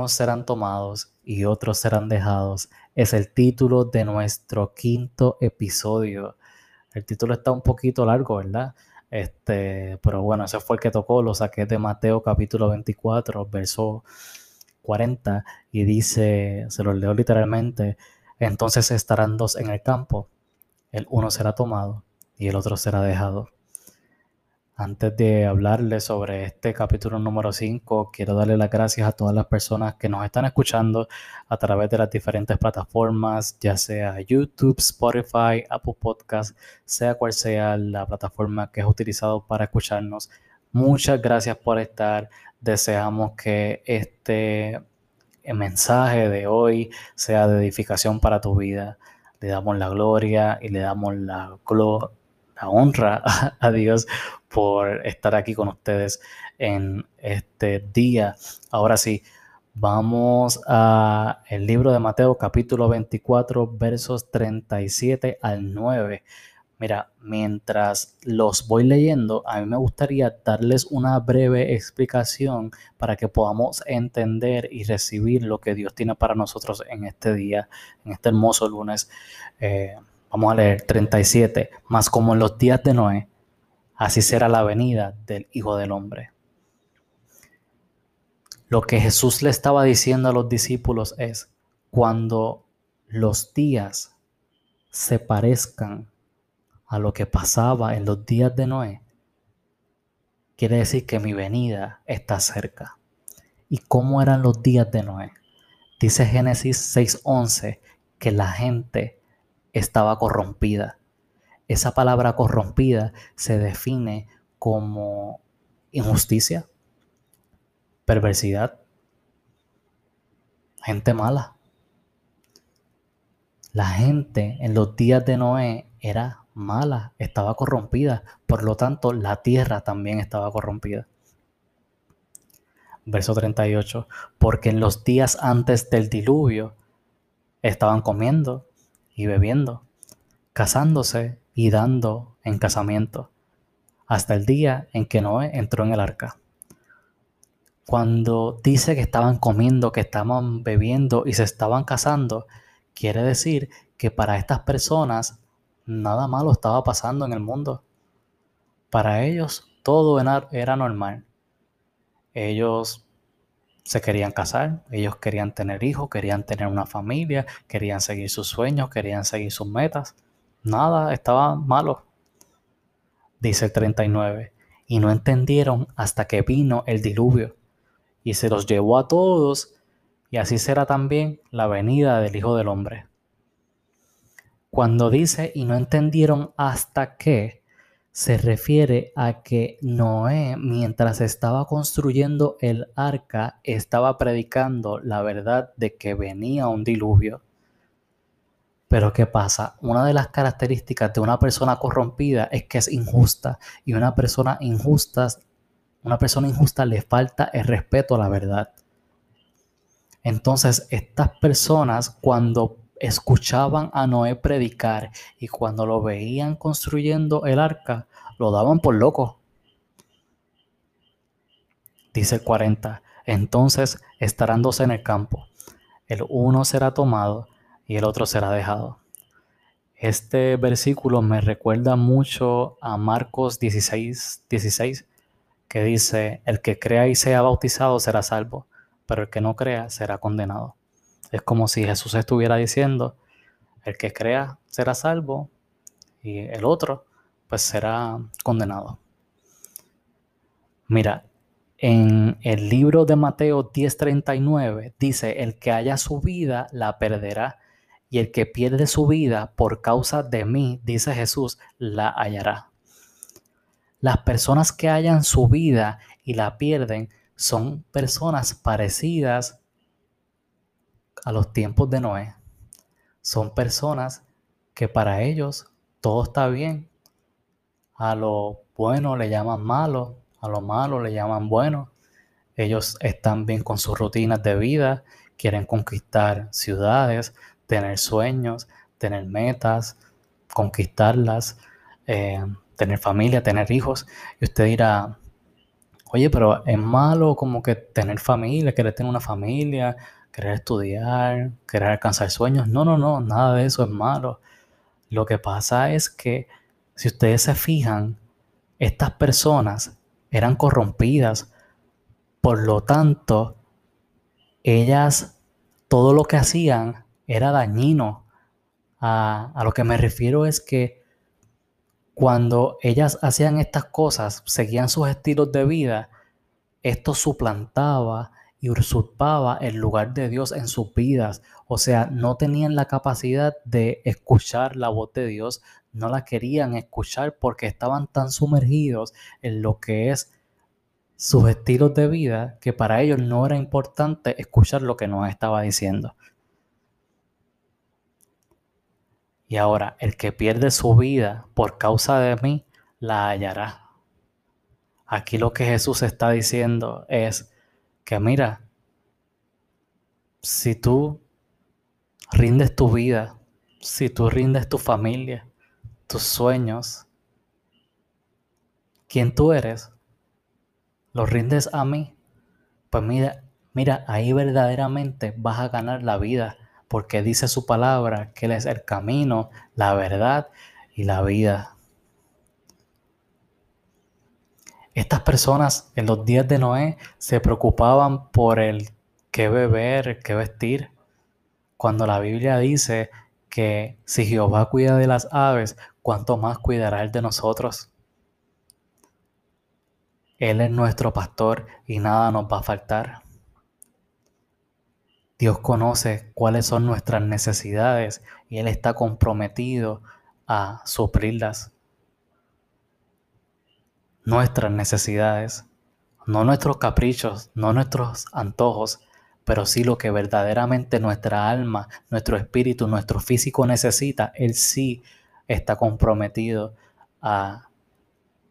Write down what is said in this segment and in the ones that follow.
unos serán tomados y otros serán dejados. Es el título de nuestro quinto episodio. El título está un poquito largo, ¿verdad? Este, pero bueno, ese fue el que tocó, lo saqué de Mateo capítulo 24, verso 40, y dice, se lo leo literalmente, entonces estarán dos en el campo, el uno será tomado y el otro será dejado. Antes de hablarles sobre este capítulo número 5, quiero darle las gracias a todas las personas que nos están escuchando a través de las diferentes plataformas, ya sea YouTube, Spotify, Apple Podcast, sea cual sea la plataforma que es utilizado para escucharnos. Muchas gracias por estar. Deseamos que este mensaje de hoy sea de edificación para tu vida. Le damos la gloria y le damos la gloria honra a Dios por estar aquí con ustedes en este día. Ahora sí, vamos a el libro de Mateo capítulo 24 versos 37 al 9. Mira, mientras los voy leyendo, a mí me gustaría darles una breve explicación para que podamos entender y recibir lo que Dios tiene para nosotros en este día, en este hermoso lunes. Eh, Vamos a leer 37. Más como en los días de Noé, así será la venida del Hijo del Hombre. Lo que Jesús le estaba diciendo a los discípulos es, cuando los días se parezcan a lo que pasaba en los días de Noé, quiere decir que mi venida está cerca. ¿Y cómo eran los días de Noé? Dice Génesis 6:11 que la gente estaba corrompida. Esa palabra corrompida se define como injusticia, perversidad, gente mala. La gente en los días de Noé era mala, estaba corrompida, por lo tanto la tierra también estaba corrompida. Verso 38, porque en los días antes del diluvio estaban comiendo, y bebiendo, casándose y dando en casamiento, hasta el día en que Noé entró en el arca. Cuando dice que estaban comiendo, que estaban bebiendo y se estaban casando, quiere decir que para estas personas nada malo estaba pasando en el mundo. Para ellos todo era normal. Ellos se querían casar, ellos querían tener hijos, querían tener una familia, querían seguir sus sueños, querían seguir sus metas. Nada estaba malo. Dice el 39. Y no entendieron hasta que vino el diluvio y se los llevó a todos y así será también la venida del Hijo del Hombre. Cuando dice y no entendieron hasta que, se refiere a que Noé, mientras estaba construyendo el arca, estaba predicando la verdad de que venía un diluvio. Pero ¿qué pasa? Una de las características de una persona corrompida es que es injusta y una persona injusta, una persona injusta le falta el respeto a la verdad. Entonces, estas personas cuando escuchaban a Noé predicar y cuando lo veían construyendo el arca, lo daban por loco. Dice el 40, entonces estarán dos en el campo, el uno será tomado y el otro será dejado. Este versículo me recuerda mucho a Marcos 16, 16, que dice, el que crea y sea bautizado será salvo, pero el que no crea será condenado. Es como si Jesús estuviera diciendo, el que crea será salvo y el otro pues será condenado. Mira, en el libro de Mateo 10:39 dice, el que haya su vida la perderá y el que pierde su vida por causa de mí, dice Jesús, la hallará. Las personas que hallan su vida y la pierden son personas parecidas a los tiempos de Noé. Son personas que para ellos todo está bien. A lo bueno le llaman malo, a lo malo le llaman bueno. Ellos están bien con sus rutinas de vida, quieren conquistar ciudades, tener sueños, tener metas, conquistarlas, eh, tener familia, tener hijos. Y usted dirá, Oye, pero es malo como que tener familia, querer tener una familia, querer estudiar, querer alcanzar sueños. No, no, no, nada de eso es malo. Lo que pasa es que si ustedes se fijan, estas personas eran corrompidas, por lo tanto, ellas, todo lo que hacían era dañino. A, a lo que me refiero es que cuando ellas hacían estas cosas, seguían sus estilos de vida, esto suplantaba y usurpaba el lugar de Dios en sus vidas. O sea, no tenían la capacidad de escuchar la voz de Dios, no la querían escuchar porque estaban tan sumergidos en lo que es sus estilos de vida que para ellos no era importante escuchar lo que nos estaba diciendo. Y ahora, el que pierde su vida por causa de mí, la hallará. Aquí lo que Jesús está diciendo es que mira, si tú rindes tu vida, si tú rindes tu familia, tus sueños, ¿quién tú eres? ¿Los rindes a mí? Pues mira, mira, ahí verdaderamente vas a ganar la vida, porque dice su palabra que Él es el camino, la verdad y la vida. Estas personas en los días de Noé se preocupaban por el qué beber, qué vestir, cuando la Biblia dice que si Jehová cuida de las aves, ¿cuánto más cuidará Él de nosotros? Él es nuestro pastor y nada nos va a faltar. Dios conoce cuáles son nuestras necesidades y Él está comprometido a suplirlas nuestras necesidades, no nuestros caprichos, no nuestros antojos, pero sí lo que verdaderamente nuestra alma, nuestro espíritu, nuestro físico necesita, Él sí está comprometido a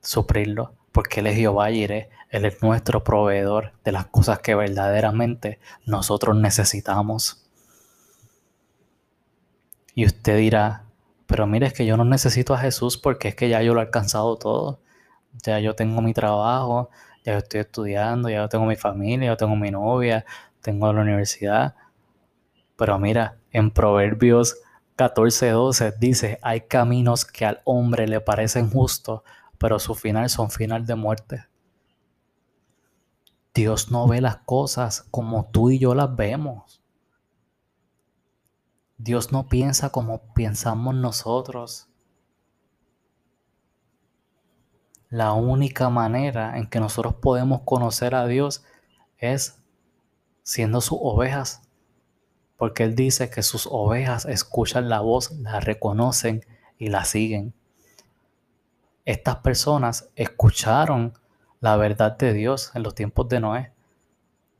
suplirlo, porque Él es Jehová Él es nuestro proveedor de las cosas que verdaderamente nosotros necesitamos. Y usted dirá, pero mire, es que yo no necesito a Jesús porque es que ya yo lo he alcanzado todo ya yo tengo mi trabajo, ya yo estoy estudiando, ya yo tengo mi familia, ya tengo mi novia, tengo la universidad. Pero mira, en Proverbios 14:12 dice, hay caminos que al hombre le parecen justos, pero su final son final de muerte. Dios no ve las cosas como tú y yo las vemos. Dios no piensa como pensamos nosotros. La única manera en que nosotros podemos conocer a Dios es siendo sus ovejas. Porque Él dice que sus ovejas escuchan la voz, la reconocen y la siguen. Estas personas escucharon la verdad de Dios en los tiempos de Noé.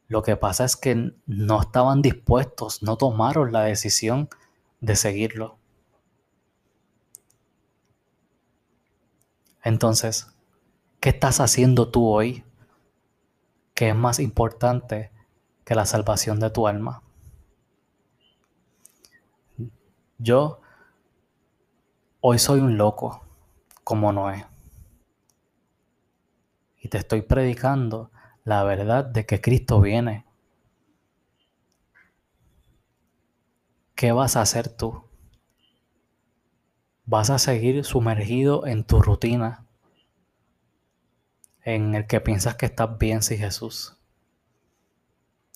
Lo que pasa es que no estaban dispuestos, no tomaron la decisión de seguirlo. Entonces, ¿Qué estás haciendo tú hoy que es más importante que la salvación de tu alma? Yo hoy soy un loco como Noé. Y te estoy predicando la verdad de que Cristo viene. ¿Qué vas a hacer tú? ¿Vas a seguir sumergido en tu rutina? En el que piensas que estás bien sin Jesús,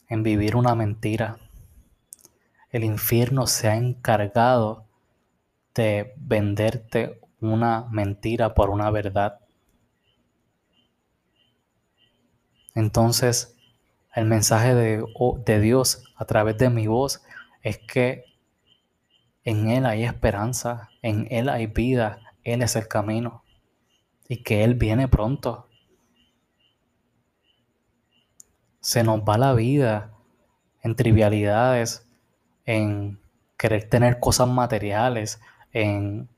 en vivir una mentira. El infierno se ha encargado de venderte una mentira por una verdad. Entonces, el mensaje de, de, Dios a través de mi voz es que en Él hay esperanza, en Él hay vida, Él es el camino y que Él viene pronto. Se nos va la vida en trivialidades, en querer tener cosas materiales, en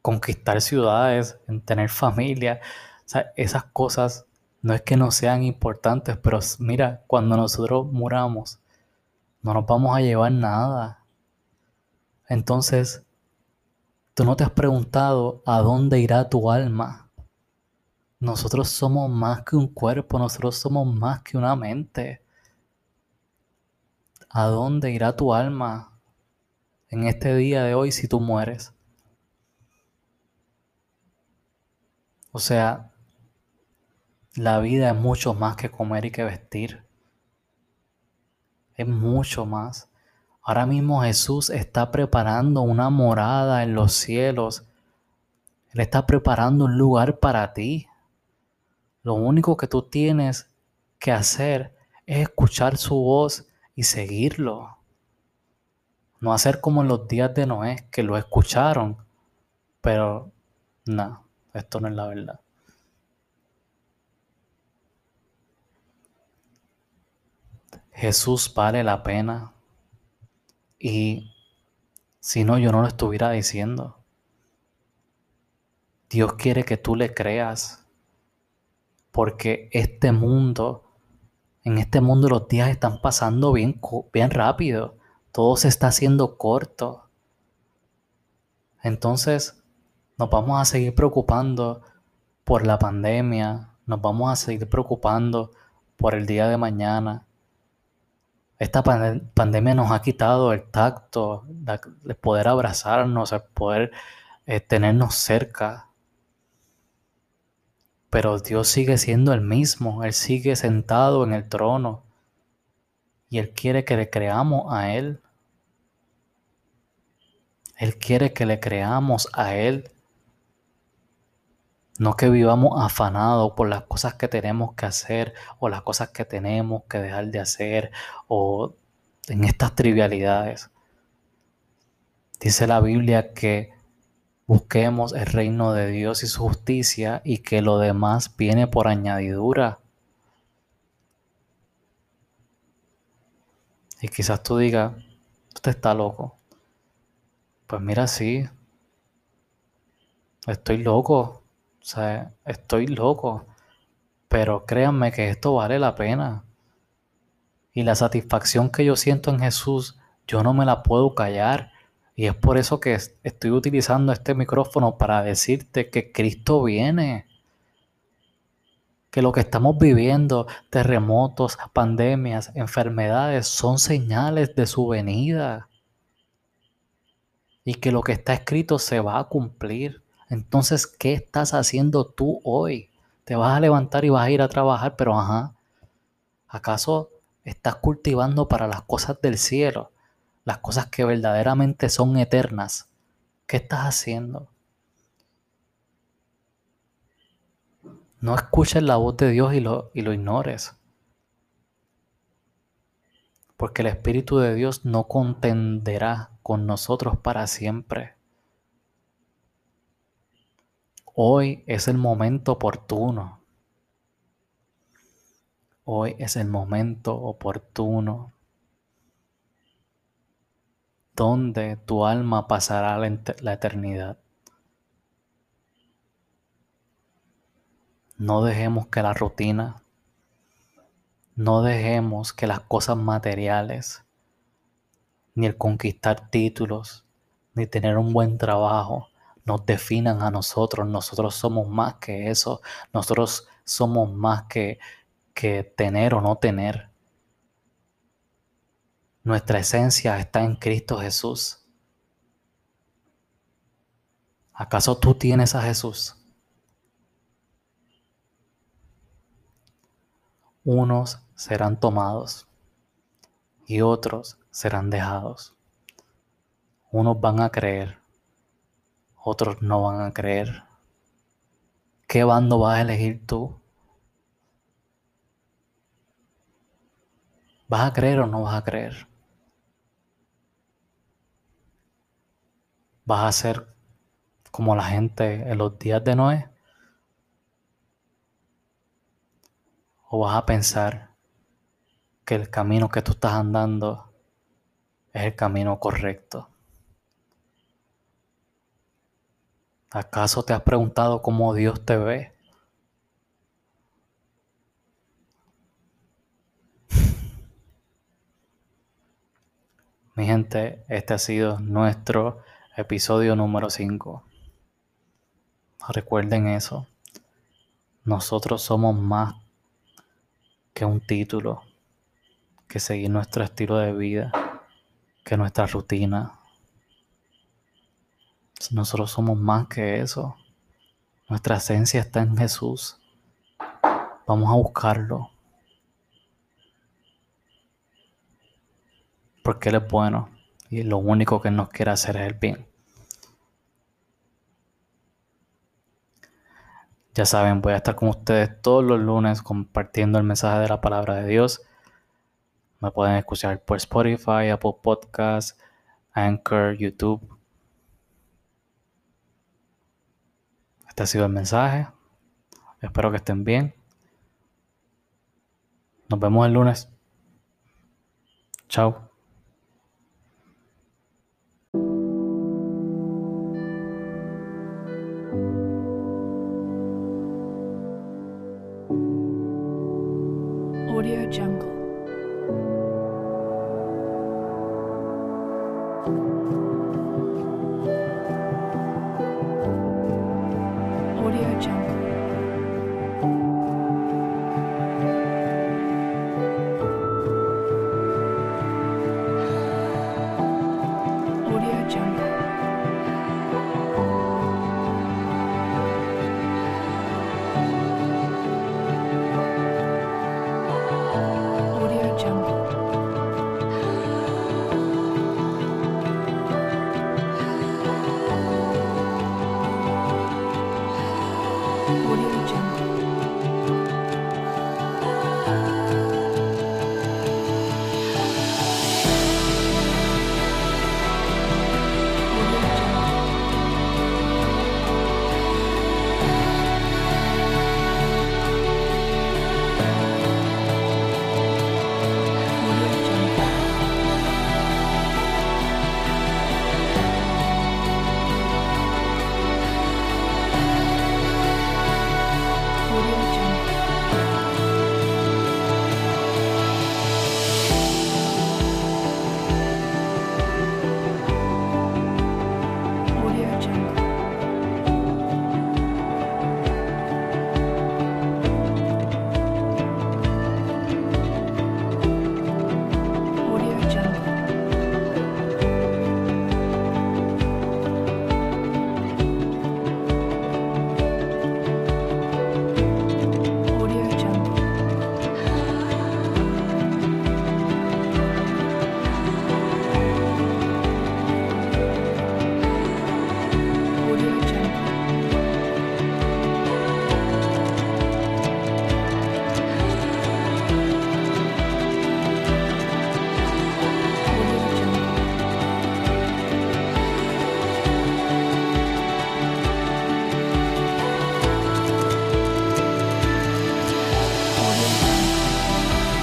conquistar ciudades, en tener familia. Esas cosas no es que no sean importantes, pero mira, cuando nosotros muramos, no nos vamos a llevar nada. Entonces, tú no te has preguntado a dónde irá tu alma nosotros somos más que un cuerpo, nosotros somos más que una mente. ¿A dónde irá tu alma en este día de hoy si tú mueres? O sea, la vida es mucho más que comer y que vestir. Es mucho más. Ahora mismo Jesús está preparando una morada en los cielos. Él está preparando un lugar para ti. Lo único que tú tienes que hacer es escuchar su voz y seguirlo. No hacer como en los días de Noé, que lo escucharon, pero no, esto no es la verdad. Jesús vale la pena y si no, yo no lo estuviera diciendo. Dios quiere que tú le creas porque este mundo en este mundo los días están pasando bien, bien rápido. Todo se está haciendo corto. Entonces, nos vamos a seguir preocupando por la pandemia. Nos vamos a seguir preocupando por el día de mañana. Esta pandemia nos ha quitado el tacto, el poder abrazarnos, el poder eh, tenernos cerca. Pero Dios sigue siendo el mismo, Él sigue sentado en el trono y Él quiere que le creamos a Él. Él quiere que le creamos a Él. No que vivamos afanados por las cosas que tenemos que hacer o las cosas que tenemos que dejar de hacer o en estas trivialidades. Dice la Biblia que Busquemos el reino de Dios y su justicia y que lo demás viene por añadidura. Y quizás tú digas, usted está loco. Pues mira, sí. Estoy loco. O sea, estoy loco. Pero créanme que esto vale la pena. Y la satisfacción que yo siento en Jesús, yo no me la puedo callar. Y es por eso que estoy utilizando este micrófono para decirte que Cristo viene. Que lo que estamos viviendo, terremotos, pandemias, enfermedades, son señales de su venida. Y que lo que está escrito se va a cumplir. Entonces, ¿qué estás haciendo tú hoy? Te vas a levantar y vas a ir a trabajar, pero ajá, ¿acaso estás cultivando para las cosas del cielo? Las cosas que verdaderamente son eternas, ¿qué estás haciendo? No escuches la voz de Dios y lo, y lo ignores. Porque el Espíritu de Dios no contenderá con nosotros para siempre. Hoy es el momento oportuno. Hoy es el momento oportuno donde tu alma pasará la eternidad. No dejemos que la rutina, no dejemos que las cosas materiales, ni el conquistar títulos, ni tener un buen trabajo, nos definan a nosotros. Nosotros somos más que eso. Nosotros somos más que, que tener o no tener. Nuestra esencia está en Cristo Jesús. ¿Acaso tú tienes a Jesús? Unos serán tomados y otros serán dejados. Unos van a creer, otros no van a creer. ¿Qué bando vas a elegir tú? ¿Vas a creer o no vas a creer? Vas a ser como la gente en los días de Noé? ¿O vas a pensar que el camino que tú estás andando es el camino correcto? ¿Acaso te has preguntado cómo Dios te ve? Mi gente, este ha sido nuestro episodio número 5. Recuerden eso. nosotros somos más que un título, que seguir nuestro estilo de vida, que nuestra rutina. Nosotros somos más que eso. Nuestra esencia está en Jesús. Vamos a buscarlo. Porque Él es bueno y lo único que nos quiere hacer es el bien. Ya saben, voy a estar con ustedes todos los lunes compartiendo el mensaje de la palabra de Dios. Me pueden escuchar por Spotify, Apple Podcasts, Anchor, YouTube. Este ha sido el mensaje. Espero que estén bien. Nos vemos el lunes. Chao. Audio Jungle.